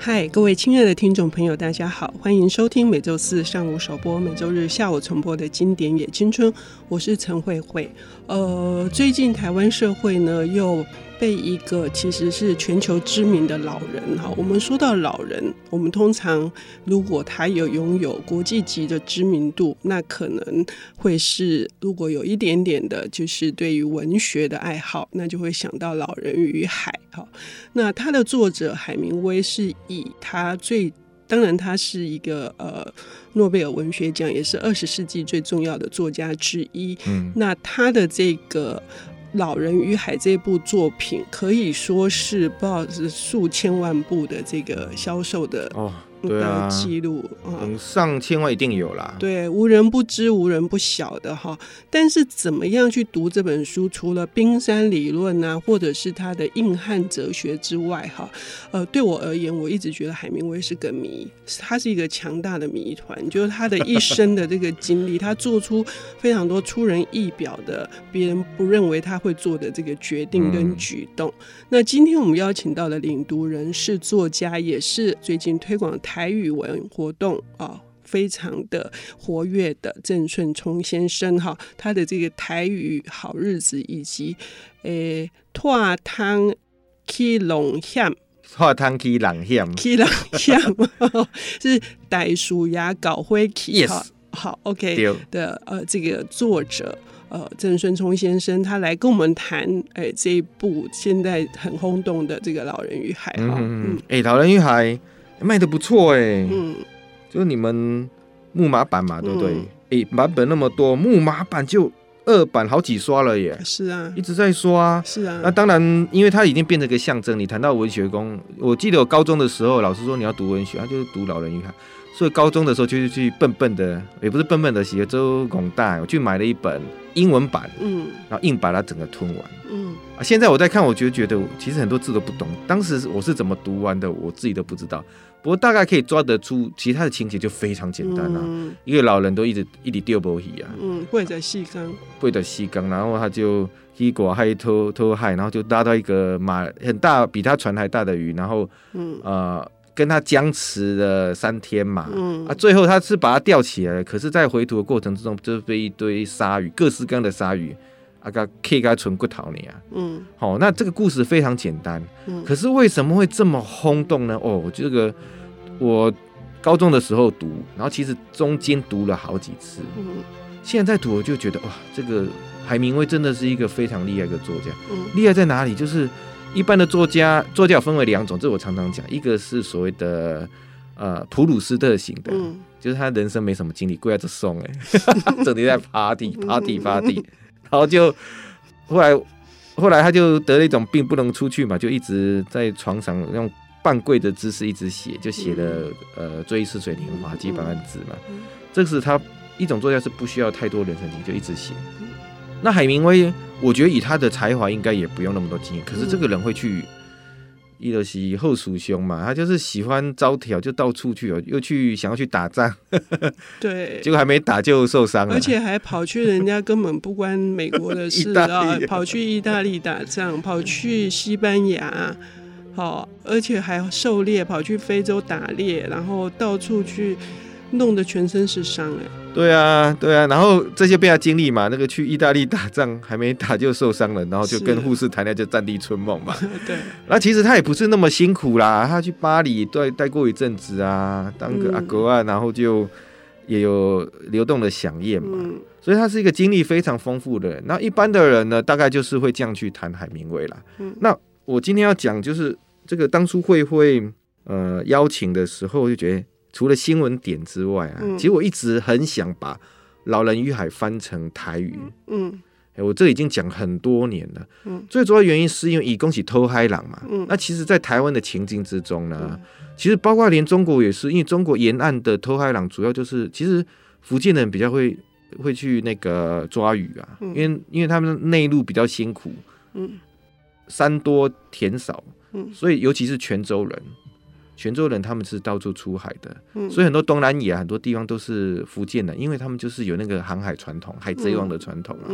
嗨，各位亲爱的听众朋友，大家好，欢迎收听每周四上午首播、每周日下午重播的经典野青春，我是陈慧慧。呃，最近台湾社会呢又被一个其实是全球知名的老人哈，我们说到老人，我们通常如果他有拥有国际级的知名度，那可能会是如果有一点点的，就是对于文学的爱好，那就会想到《老人与海》哈。那他的作者海明威是以他最当然他是一个呃诺贝尔文学奖，也是二十世纪最重要的作家之一。嗯，那他的这个。《老人与海》这部作品可以说是不知道是数千万部的这个销售的。对啊，记录嗯，上千万一定有啦。对，无人不知，无人不晓的哈。但是怎么样去读这本书？除了冰山理论啊，或者是他的硬汉哲学之外，哈，呃，对我而言，我一直觉得海明威是个谜，他是一个强大的谜团。就是他的一生的这个经历，他做出非常多出人意表的，别人不认为他会做的这个决定跟举动。嗯、那今天我们邀请到的领读人是作家，也是最近推广。台语文活动啊，非常的活跃的郑顺聪先生哈，他的这个台语好日子以及诶，拓汤去龙险，拓汤去龙险，去龙险是袋鼠牙搞灰起.好，OK 的呃，这个作者呃郑顺聪先生，他来跟我们谈哎这一部现在很轰动的这个《老人与海》哈，嗯，哎，《老人与海》。卖的不错哎、欸，嗯，就是你们木马版嘛，对不对？哎、嗯，版本那么多，木马版就二版好几刷了耶。是啊，一直在刷。是啊，那当然，因为它已经变成一个象征。你谈到文学宫，我记得我高中的时候，老师说你要读文学，他就是读《老人与海》。所以高中的时候就是去笨笨的，也不是笨笨的，写周拱大，我去买了一本英文版，嗯，然后硬把它整个吞完，嗯。啊，现在我在看，我就觉得其实很多字都不懂，当时我是怎么读完的，我自己都不知道。不过大概可以抓得出，其他的情节就非常简单啊，嗯、一个老人都一直一直丢波鱼啊，嗯，背着细钢，背着细钢，然后他就一果还偷偷害，然后就拉到一个马很大，比他船还大的鱼，然后，嗯。呃。跟他僵持了三天嘛，嗯。啊，最后他是把他吊起来了，可是，在回途的过程之中，就被一堆鲨鱼，各式各样的鲨鱼，啊，个 K 个纯骨头你啊，嗯，好，那这个故事非常简单，嗯，可是为什么会这么轰动呢？哦，这个我高中的时候读，然后其实中间读了好几次，嗯，现在在读我就觉得哇，这个海明威真的是一个非常厉害的作家，嗯，厉害在哪里？就是。一般的作家，作家分为两种，这我常常讲，一个是所谓的呃普鲁斯特型的，嗯、就是他人生没什么经历，跪在这送哎，整天在 party party party，然后就后来后来他就得了一种病，不能出去嘛，就一直在床上用半跪的姿势一直写，就写了呃《追忆似水年华》几百万字嘛，这是他一种作家是不需要太多人生经历就一直写。那海明威，我觉得以他的才华，应该也不用那么多经验。可是这个人会去，伊德西后蜀兄嘛，他就是喜欢招条，就到处去哦，又去想要去打仗，对，结果还没打就受伤了，而且还跑去人家根本不关美国的事啊，跑去意大利打仗，跑去西班牙，好，而且还狩猎，跑去非洲打猎，然后到处去。弄得全身是伤哎，对啊，对啊，然后这些被他经历嘛，那个去意大利打仗还没打就受伤了，然后就跟护士谈恋爱就战地春梦嘛。对，那其实他也不是那么辛苦啦，他去巴黎待待过一阵子啊，当个阿哥啊，然后就也有流动的响宴嘛，嗯、所以他是一个经历非常丰富的人。那一般的人呢，大概就是会这样去谈海明威啦。嗯，那我今天要讲就是这个当初会会呃邀请的时候，就觉得。除了新闻点之外啊，嗯、其实我一直很想把《老人与海》翻成台语。嗯，欸、我这已经讲很多年了。嗯，最主要原因是因为以恭喜偷海郎嘛。嗯，那其实，在台湾的情境之中呢，嗯、其实包括连中国也是，因为中国沿岸的偷海郎主要就是，其实福建人比较会会去那个抓鱼啊，嗯、因为因为他们内陆比较辛苦，嗯，山多田少，嗯，所以尤其是泉州人。泉州人他们是到处出海的，嗯、所以很多东南亚很多地方都是福建的，因为他们就是有那个航海传统、海贼王的传统啊。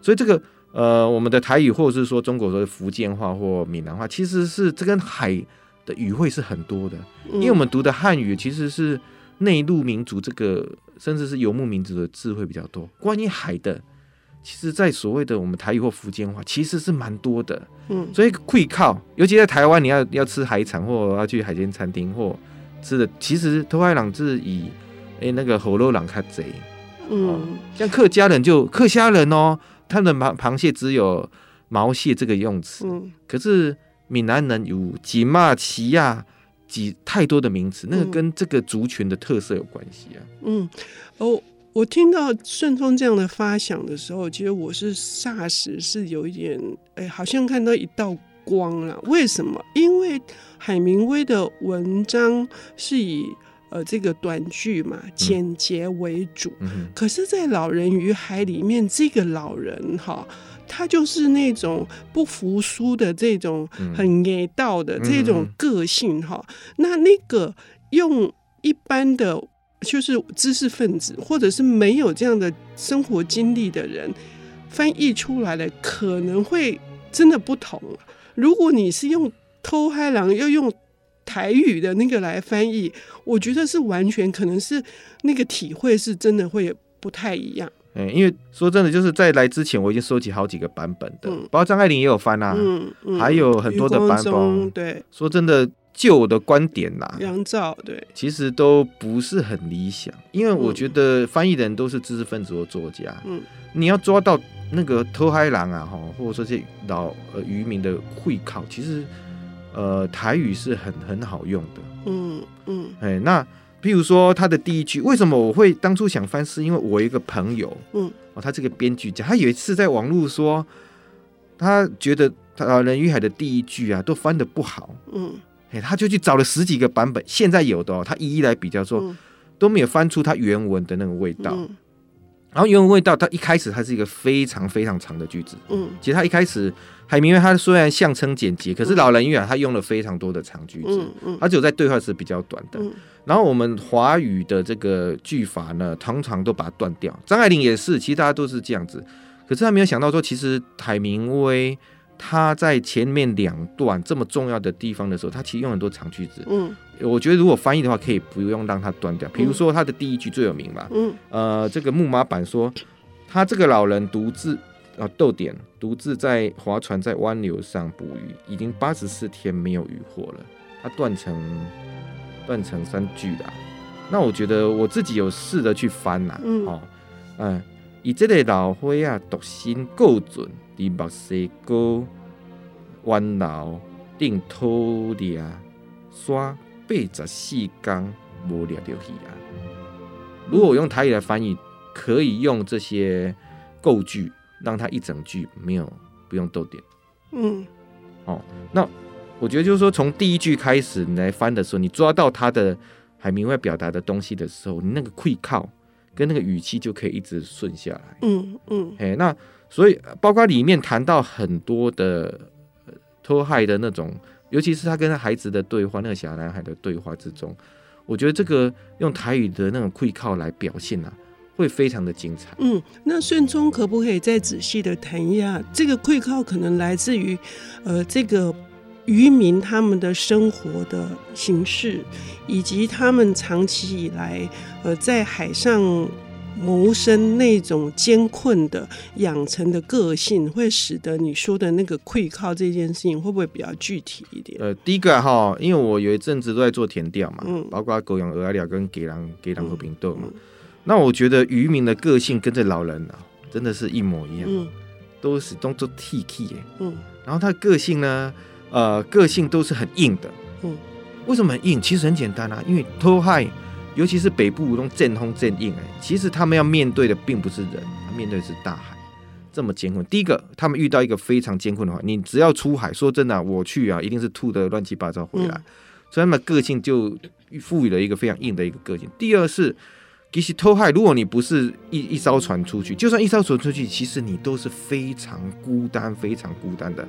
所以这个呃，我们的台语或者是说中国说的福建话或闽南话，其实是这跟海的语汇是很多的，因为我们读的汉语其实是内陆民族这个，甚至是游牧民族的智慧比较多。关于海的，其实，在所谓的我们台语或福建话，其实是蛮多的。嗯，所以会靠，尤其在台湾，你要要吃海产或要去海鲜餐厅或吃的，其实土海朗是以哎、欸、那个火肉朗卡贼。嗯，像客家人就客家人哦，他们的螃螃蟹只有毛蟹这个用词。嗯，可是。闽南人有几骂奇亚几太多的名词，那个跟这个族群的特色有关系啊。嗯，哦，我听到顺聪这样的发想的时候，其实我是霎时是有一点，哎、欸，好像看到一道光了。为什么？因为海明威的文章是以呃这个短句嘛，简洁为主。嗯嗯、可是，在《老人与海》里面，这个老人哈。他就是那种不服输的这种很野道的这种个性哈，嗯、那那个用一般的就是知识分子或者是没有这样的生活经历的人翻译出来的可能会真的不同。如果你是用偷嗨狼要用台语的那个来翻译，我觉得是完全可能是那个体会是真的会不太一样。嗯，因为说真的，就是在来之前，我已经收集好几个版本的，嗯、包括张爱玲也有翻啊，嗯嗯、还有很多的版本。对，说真的，就我的观点啦，杨照对，其实都不是很理想，因为我觉得翻译的人都是知识分子或作家，嗯，你要抓到那个偷海狼啊，哈，或者说这老呃渔民的会考，其实呃台语是很很好用的，嗯嗯，哎、嗯，那。譬如说他的第一句，为什么我会当初想翻？是因为我一个朋友，嗯，哦，他这个编剧家，他有一次在网络说，他觉得他《老人与海》的第一句啊，都翻的不好，嗯，哎，他就去找了十几个版本，现在有的哦，他一一来比较说，都没有翻出他原文的那个味道。嗯然后原文味道，它一开始它是一个非常非常长的句子。嗯，其实他一开始海明威他虽然象称简洁，可是老人与海他用了非常多的长句子。嗯嗯，他只有在对话时比较短的。嗯，然后我们华语的这个句法呢，通常都把它断掉。张爱玲也是，其实大家都是这样子。可是他没有想到说，其实海明威。他在前面两段这么重要的地方的时候，他其实用很多长句子。嗯，我觉得如果翻译的话，可以不用让它断掉。比如说他的第一句最有名嘛。嗯，呃，这个木马版说，他这个老人独自啊逗点独自在划船在湾流上捕鱼，已经八十四天没有渔获了。他断成断成三句啦。那我觉得我自己有试着去翻呐。嗯，哦，嗯，以这类老灰啊，独身够准。伫目西高弯老定偷掠刷八十四缸无掠到鱼啊！如果我用台语来翻译，可以用这些构句，让它一整句没有不用逗点。嗯，哦，那我觉得就是说，从第一句开始你来翻的时候，你抓到它的海明威表达的东西的时候，你那个会靠跟那个语气就可以一直顺下来。嗯嗯，哎、嗯，那。所以，包括里面谈到很多的偷害的那种，尤其是他跟孩子的对话，那个小男孩的对话之中，我觉得这个用台语的那种会靠来表现啊，会非常的精彩。嗯，那顺聪可不可以再仔细的谈一下，这个会靠可能来自于呃这个渔民他们的生活的形式，以及他们长期以来呃在海上。谋生那种艰困的养成的个性，会使得你说的那个愧靠这件事情，会不会比较具体一点？呃，第一个哈，因为我有一阵子都在做田调嘛，嗯，包括狗养鹅寮跟给狼给狼和平豆嘛，嗯嗯、那我觉得渔民的个性跟这老人啊，真的是一模一样，嗯，都是动作 T K 嗯，然后他的个性呢，呃，个性都是很硬的，嗯，为什么很硬？其实很简单啊，因为偷害。尤其是北部那种阵风阵硬哎，其实他们要面对的并不是人，他面对的是大海，这么艰困。第一个，他们遇到一个非常艰困的话，你只要出海，说真的、啊，我去啊，一定是吐的乱七八糟回来。嗯、所以他们个性就赋予了一个非常硬的一个个性。第二是，其实偷海，如果你不是一一艘船出去，就算一艘船出去，其实你都是非常孤单、非常孤单的。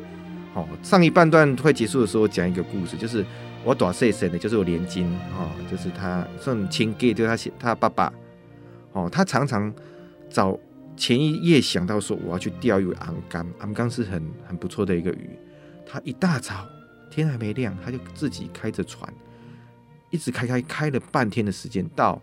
好，上一半段快结束的时候，讲一个故事，就是。我短岁生的，就是我连金哦，就是他算亲哥，就是他他爸爸哦，他常常早前一夜想到说我要去钓鱼，红柑，红柑是很很不错的一个鱼。他一大早天还没亮，他就自己开着船，一直开开开了半天的时间，到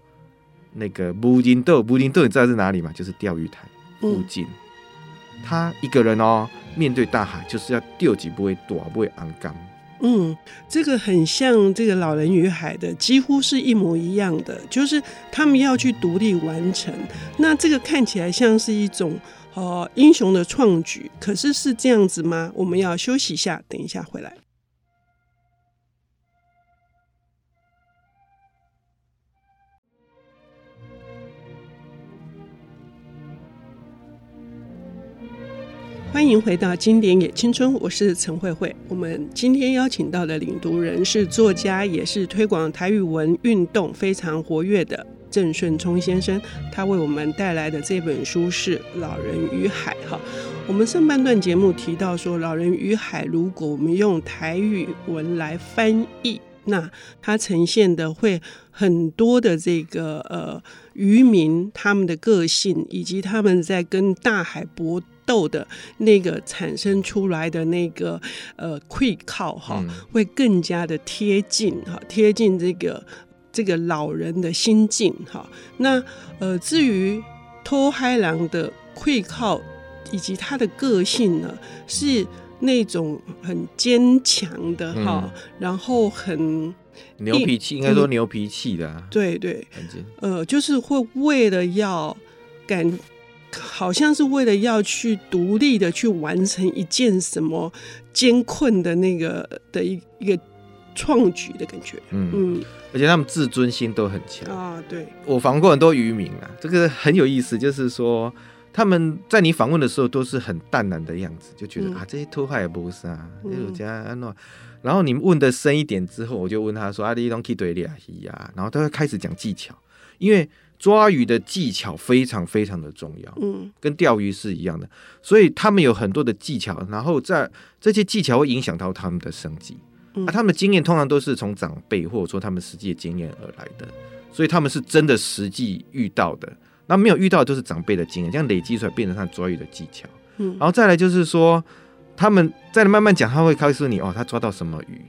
那个布丁豆，布丁豆你知道是哪里吗？就是钓鱼台附近。嗯、他一个人哦，面对大海，就是要钓几不会躲，不会昂刚。嗯，这个很像这个《老人与海》的，几乎是一模一样的，就是他们要去独立完成。那这个看起来像是一种呃英雄的创举，可是是这样子吗？我们要休息一下，等一下回来。欢迎回到《经典也青春》，我是陈慧慧。我们今天邀请到的领读人是作家，也是推广台语文运动非常活跃的郑顺聪先生。他为我们带来的这本书是《老人与海》。哈，我们上半段节目提到说，《老人与海》如果我们用台语文来翻译，那它呈现的会很多的这个呃渔民他们的个性，以及他们在跟大海搏斗的那个产生出来的那个呃溃靠哈，会更加的贴近哈，贴近这个这个老人的心境哈。那呃，至于土海狼的溃靠以及他的个性呢，是那种很坚强的哈，嗯、然后很牛脾气，应该说牛脾气的、啊嗯，对。对，呃，就是会为了要感。好像是为了要去独立的去完成一件什么艰困的那个的一一个创举的感觉，嗯嗯，而且他们自尊心都很强。啊。对，我访问过很多渔民啊，这个很有意思，就是说他们在你访问的时候都是很淡然的样子，就觉得、嗯、啊这些偷害也不是啊，有家安诺。然后你们问的深一点之后，我就问他说啊，你东西对联系啊，然后他会开始讲技巧，因为。抓鱼的技巧非常非常的重要，嗯，跟钓鱼是一样的，所以他们有很多的技巧，然后在这些技巧会影响到他们的生计，嗯、啊，他们的经验通常都是从长辈或者说他们实际的经验而来的，所以他们是真的实际遇到的，那没有遇到的都是长辈的经验，这样累积出来变成他抓鱼的技巧，嗯，然后再来就是说他们再慢慢讲，他会告诉你哦，他抓到什么鱼。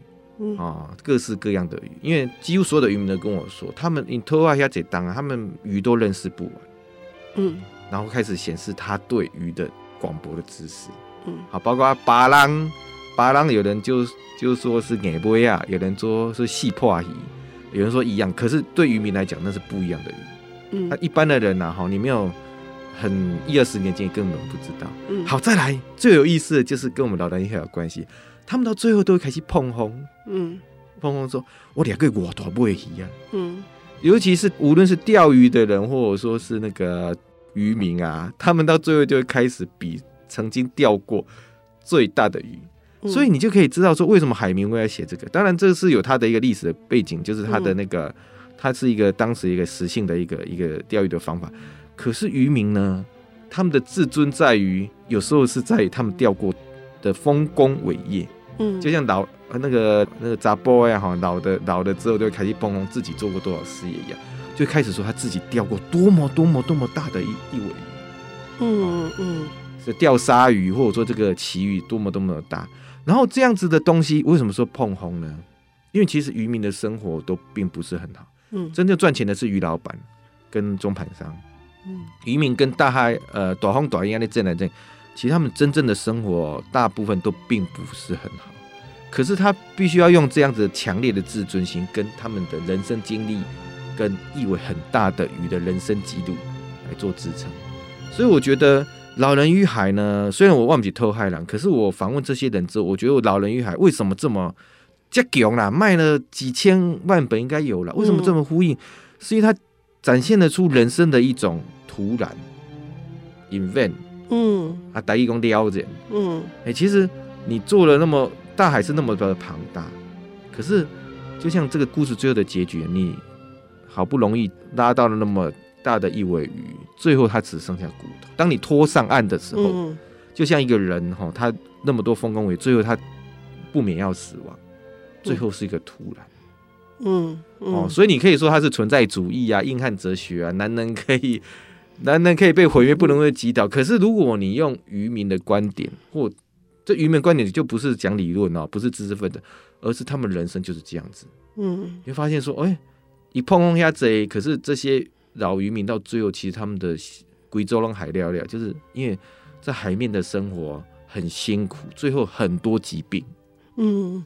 哦，各式各样的鱼，因为几乎所有的渔民都跟我说，他们你偷啊下这当啊，他们鱼都认识不完，嗯，然后开始显示他对鱼的广博的知识，嗯，好，包括巴浪，巴浪有人就就说是眼波啊，有人说是细破鱼，有人说一样，可是对渔民来讲那是不一样的鱼，嗯，那一般的人呢，哈，你没有很一二十年前根本不知道，嗯，好，再来最有意思的就是跟我们老人也有关系。他们到最后都会开始碰红，嗯，碰红说：“我两个我都不会一样。”嗯，尤其是无论是钓鱼的人，或者说是那个渔民啊，他们到最后就会开始比曾经钓过最大的鱼。嗯、所以你就可以知道说，为什么海明威要写这个。当然，这是有他的一个历史的背景，就是他的那个，他是一个当时一个实性的一个一个钓鱼的方法。可是渔民呢，他们的自尊在于，有时候是在于他们钓过的丰功伟业。嗯，就像老那个那个杂波呀哈，老的老的之后就会开始蹦蹦自己做过多少事业一样，就开始说他自己钓过多么多么多么大的一一尾鱼，嗯嗯，是钓鲨鱼或者说这个旗鱼多么多么的大，然后这样子的东西为什么说碰红呢？因为其实渔民的生活都并不是很好，嗯，真正赚钱的是鱼老板跟中盘商，嗯，渔民跟大海呃短风短浪的挣来挣。其实他们真正的生活大部分都并不是很好，可是他必须要用这样子强烈的自尊心，跟他们的人生经历，跟意味很大的鱼的人生记录来做支撑。所以我觉得《老人与海》呢，虽然我忘记偷海了，可是我访问这些人之后，我觉得《老人与海》为什么这么这强啦？卖了几千万本应该有了，为什么这么呼应？是因为它展现得出人生的一种突然 invent。嗯，啊，大义工撩人，嗯，哎、欸，其实你做了那么大海是那么的庞大，可是就像这个故事最后的结局，你好不容易拉到了那么大的一尾鱼，最后它只剩下骨头。当你拖上岸的时候，嗯、就像一个人哈，他那么多丰功伟，最后他不免要死亡，最后是一个突然，嗯，嗯哦，所以你可以说他是存在主义啊，硬汉哲学啊，男人可以。男人可以被毁灭，不能被击倒。可是，如果你用渔民的观点或这渔民观点就不是讲理论哦，不是知识分子，而是他们人生就是这样子。嗯，你会发现说，哎、欸，一碰碰下贼，可是这些老渔民到最后，其实他们的贵州人海聊聊，就是因为在海面的生活很辛苦，最后很多疾病。嗯，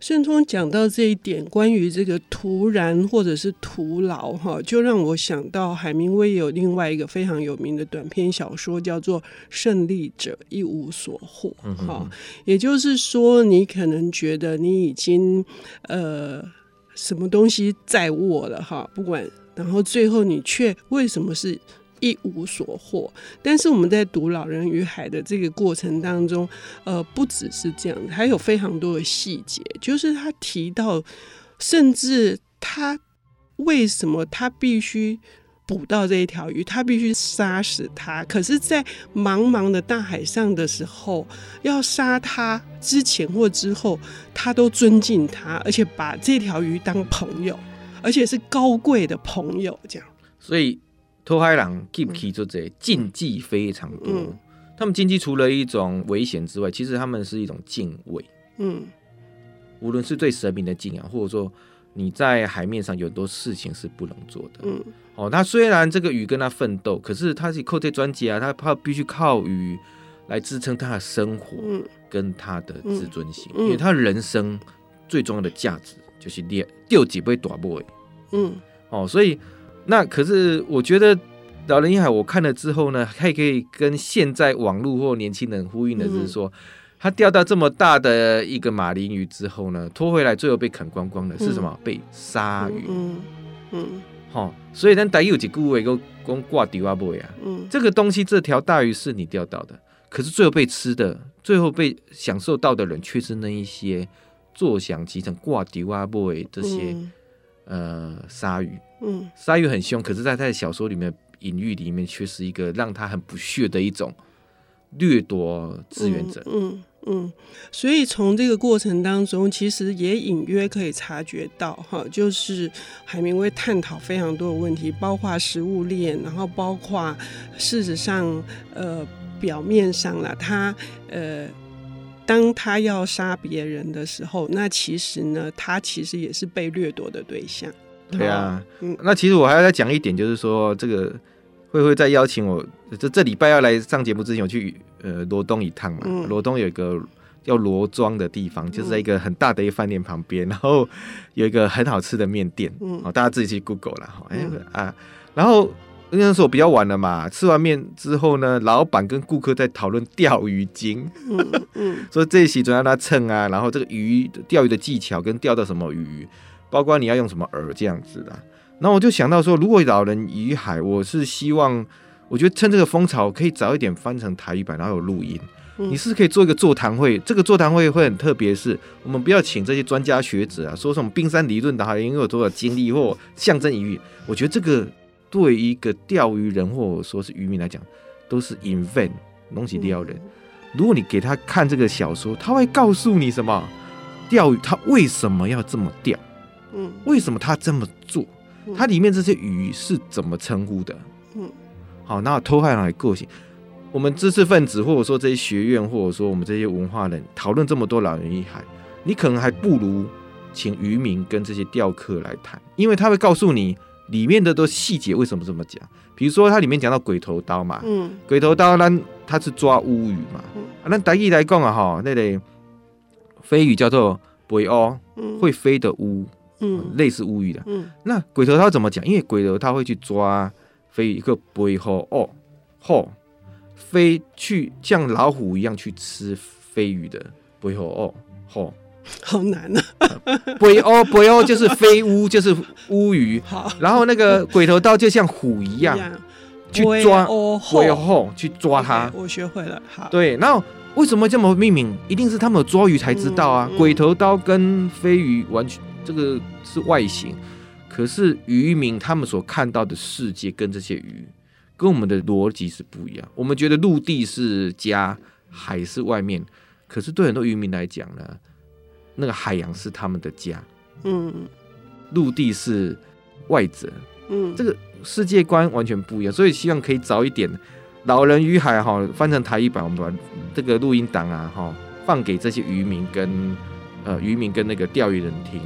顺聪讲到这一点，关于这个徒然或者是徒劳哈，就让我想到海明威有另外一个非常有名的短篇小说，叫做《胜利者一无所获》哈、嗯。也就是说，你可能觉得你已经呃什么东西在握了哈，不管，然后最后你却为什么是？一无所获，但是我们在读《老人与海》的这个过程当中，呃，不只是这样，还有非常多的细节，就是他提到，甚至他为什么他必须捕到这一条鱼，他必须杀死它，可是，在茫茫的大海上的时候，要杀它之前或之后，他都尊敬它，而且把这条鱼当朋友，而且是高贵的朋友，这样，所以。拖海人禁忌就这禁忌非常多，嗯、他们禁忌除了一种危险之外，其实他们是一种敬畏。嗯，无论是对神明的敬仰，或者说你在海面上有很多事情是不能做的。嗯，哦，他虽然这个鱼跟他奋斗，可是他是靠这专辑啊，他他必须靠鱼来支撑他的生活，跟他的自尊心，嗯嗯、因为他人生最重要的价值就是猎钓几杯大波。嗯，哦，所以。那可是我觉得《老人与海》我看了之后呢，还可以跟现在网络或年轻人呼应的就是说，他钓到这么大的一个马林鱼之后呢，拖回来最后被啃光光的是什么？被鲨鱼。嗯嗯。好，所以咱大有几句话都讲挂丢啊不啊。嗯。这个东西，这条大鱼是你钓到的，可是最后被吃的，最后被享受到的人却是那一些坐享其成挂丢啊不这些。呃，鲨鱼，嗯，鲨鱼很凶，可是，在他的小说里面隐喻里面，却是一个让他很不屑的一种掠夺志愿者。嗯嗯，嗯，所以从这个过程当中，其实也隐约可以察觉到，哈，就是海明威探讨非常多的问题，包括食物链，然后包括事实上，呃，表面上了他，呃。当他要杀别人的时候，那其实呢，他其实也是被掠夺的对象。对啊，嗯，那其实我还要再讲一点，就是说这个慧慧在邀请我，这这礼拜要来上节目之前，我去呃罗东一趟嘛。嗯、罗东有一个叫罗庄的地方，就是在一个很大的一个饭店旁边，然后有一个很好吃的面店。嗯，大家自己去 Google 了哈。哎、嗯、啊，然后。那时候比较晚了嘛，吃完面之后呢，老板跟顾客在讨论钓鱼经，嗯嗯，所以这些总要他称啊，然后这个鱼钓鱼的技巧跟钓到什么鱼，包括你要用什么饵这样子的。那我就想到说，如果老人与海，我是希望，我觉得趁这个风潮可以早一点翻成台语版，然后有录音。你是可以做一个座谈会，这个座谈会会很特别，是我们不要请这些专家学者啊，说什么冰山理论的，好像有多少经历或象征意义。我觉得这个。对于一个钓鱼人或者说是渔民来讲，都是 invent 东西钓人。如果你给他看这个小说，他会告诉你什么？钓鱼他为什么要这么钓？嗯，为什么他这么做？他里面这些鱼是怎么称呼的？嗯，好，那偷害狼的个性，我们知识分子或者说这些学院或者说我们这些文化人讨论这么多老人与海，你可能还不如请渔民跟这些钓客来谈，因为他会告诉你。里面的都细节为什么这么讲？比如说它里面讲到鬼头刀嘛，嗯，鬼头刀呢，它是抓乌鱼嘛，嗯、啊，那台语来讲啊，哈，那个飞鱼叫做背乌，嗯、会飞的乌，嗯，类似乌鱼的，嗯，那鬼头刀怎么讲？因为鬼头刀会去抓飞鱼，一个背后哦，吼，飞去像老虎一样去吃飞鱼的背后哦，吼。好难啊！背哦，背哦就是飞乌，就是乌鱼。好，然后那个鬼头刀就像虎一样去抓背后去抓它。我学会了。好，对。然后为什么这么命名？一定是他们有抓鱼才知道啊。鬼头刀跟飞鱼完全这个是外形，可是渔民他们所看到的世界跟这些鱼跟我们的逻辑是不一样。我们觉得陆地是家，海是外面，可是对很多渔民来讲呢？那个海洋是他们的家，嗯，陆地是外者，嗯，这个世界观完全不一样，所以希望可以早一点，《老人与海》哈翻成台语版，我们把这个录音档啊哈放给这些渔民跟呃渔民跟那个钓鱼人听，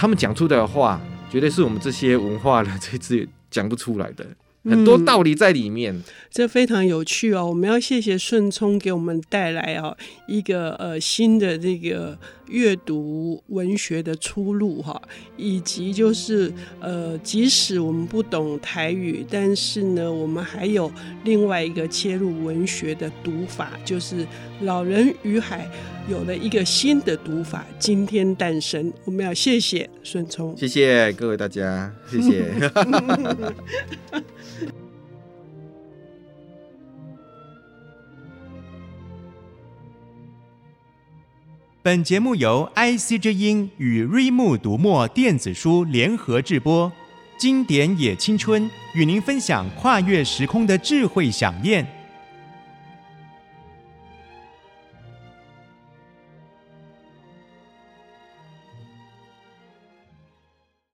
他们讲出的话，绝对是我们这些文化的这次讲不出来的。很多道理在里面，嗯，这非常有趣哦。我们要谢谢顺聪给我们带来啊一个呃新的这个阅读文学的出路哈，以及就是呃即使我们不懂台语，但是呢，我们还有另外一个切入文学的读法，就是《老人与海》有了一个新的读法，今天诞生。我们要谢谢孙聪，谢谢各位大家，谢谢。本节目由 IC 之音与瑞木读墨电子书联合制播，经典也青春与您分享跨越时空的智慧饗宴。